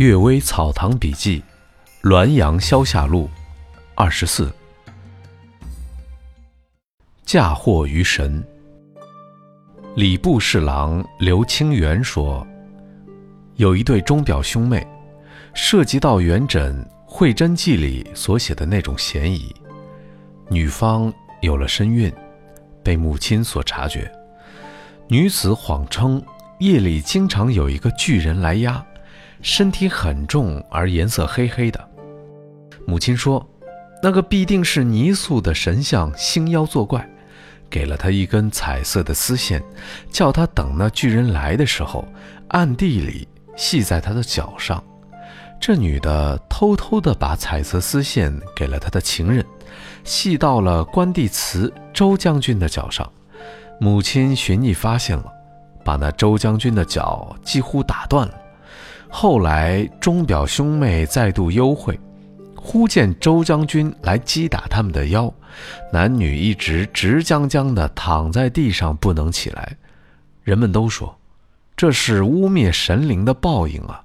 《岳微草堂笔记》，《滦阳消夏录》，二十四。嫁祸于神。礼部侍郎刘清源说：“有一对钟表兄妹，涉及到元稹《会真记》里所写的那种嫌疑。女方有了身孕，被母亲所察觉。女子谎称夜里经常有一个巨人来压。”身体很重而颜色黑黑的，母亲说：“那个必定是泥塑的神像星妖作怪，给了他一根彩色的丝线，叫他等那巨人来的时候，暗地里系在他的脚上。这女的偷偷地把彩色丝线给了他的情人，系到了关帝祠周将军的脚上。母亲寻觅发现了，把那周将军的脚几乎打断了。”后来，钟表兄妹再度幽会，忽见周将军来击打他们的腰，男女一直直僵僵的躺在地上不能起来。人们都说，这是污蔑神灵的报应啊！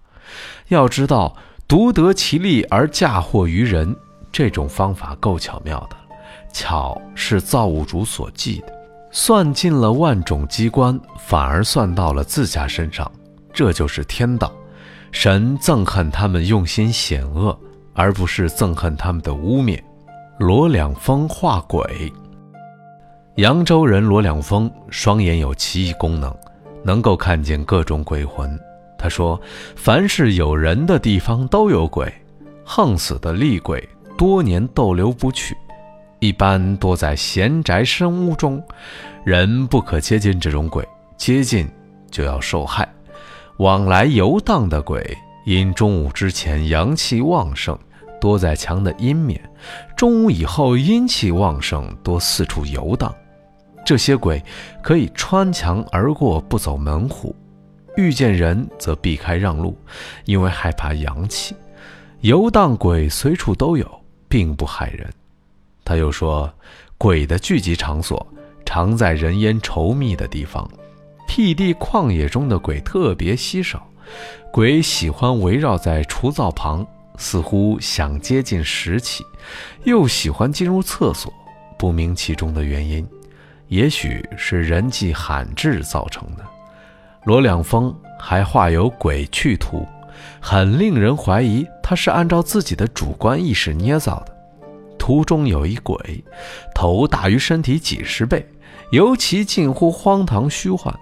要知道，独得其利而嫁祸于人，这种方法够巧妙的。巧是造物主所忌的，算尽了万种机关，反而算到了自家身上，这就是天道。神憎恨他们用心险恶，而不是憎恨他们的污蔑。罗两峰画鬼。扬州人罗两峰双眼有奇异功能，能够看见各种鬼魂。他说：“凡是有人的地方都有鬼，横死的厉鬼多年逗留不去，一般多在闲宅深屋中，人不可接近这种鬼，接近就要受害。”往来游荡的鬼，因中午之前阳气旺盛，多在墙的阴面；中午以后阴气旺盛，多四处游荡。这些鬼可以穿墙而过，不走门户；遇见人则避开让路，因为害怕阳气。游荡鬼随处都有，并不害人。他又说，鬼的聚集场所常在人烟稠密的地方。僻地旷野中的鬼特别稀少，鬼喜欢围绕在除灶旁，似乎想接近食器，又喜欢进入厕所，不明其中的原因，也许是人迹罕至造成的。罗两峰还画有鬼去图，很令人怀疑他是按照自己的主观意识捏造的。图中有一鬼，头大于身体几十倍，尤其近乎荒唐虚幻。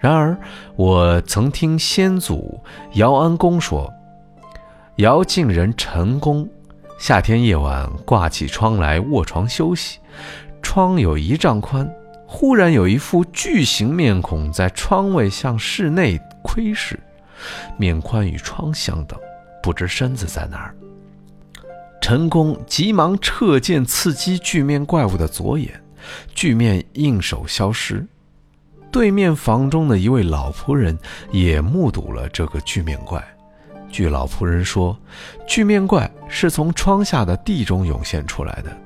然而，我曾听先祖姚安公说，姚敬人陈公夏天夜晚挂起窗来卧床休息，窗有一丈宽，忽然有一副巨型面孔在窗位向室内窥视，面宽与窗相等，不知身子在哪儿。陈公急忙撤剑刺击巨面怪物的左眼，巨面应手消失。对面房中的一位老仆人也目睹了这个巨面怪。据老仆人说，巨面怪是从窗下的地中涌现出来的，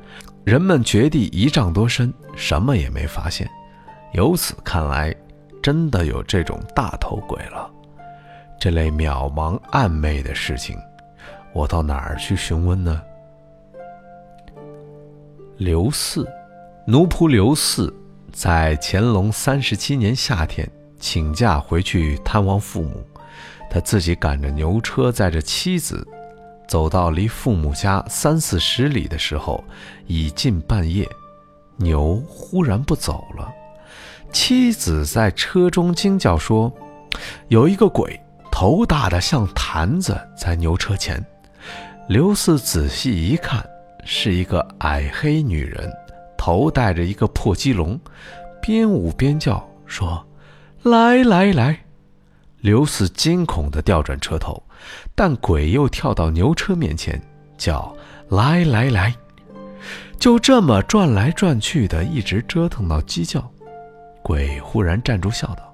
人们掘地一丈多深，什么也没发现。由此看来，真的有这种大头鬼了。这类渺茫暗昧的事情，我到哪儿去询问呢？刘四，奴仆刘四。在乾隆三十七年夏天，请假回去探望父母。他自己赶着牛车，载着妻子，走到离父母家三四十里的时候，已近半夜。牛忽然不走了，妻子在车中惊叫说：“有一个鬼，头大的像坛子，在牛车前。”刘四仔细一看，是一个矮黑女人。头戴着一个破鸡笼，边舞边叫，说：“来来来！”刘四惊恐地调转车头，但鬼又跳到牛车面前，叫：“来来来！”就这么转来转去的，一直折腾到鸡叫。鬼忽然站住，笑道：“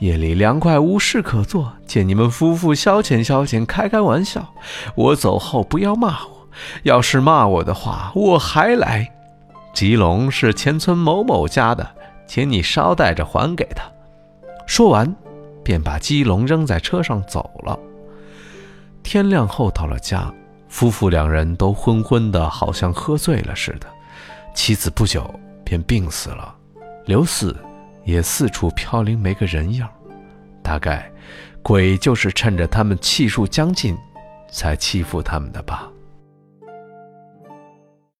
夜里凉快，无事可做，借你们夫妇消遣消遣，开开玩笑。我走后不要骂我，要是骂我的话，我还来。”吉龙是前村某某家的，请你捎带着还给他。说完，便把鸡笼扔在车上走了。天亮后到了家，夫妇两人都昏昏的，好像喝醉了似的。妻子不久便病死了，刘四也四处飘零，没个人样。大概，鬼就是趁着他们气数将尽，才欺负他们的吧。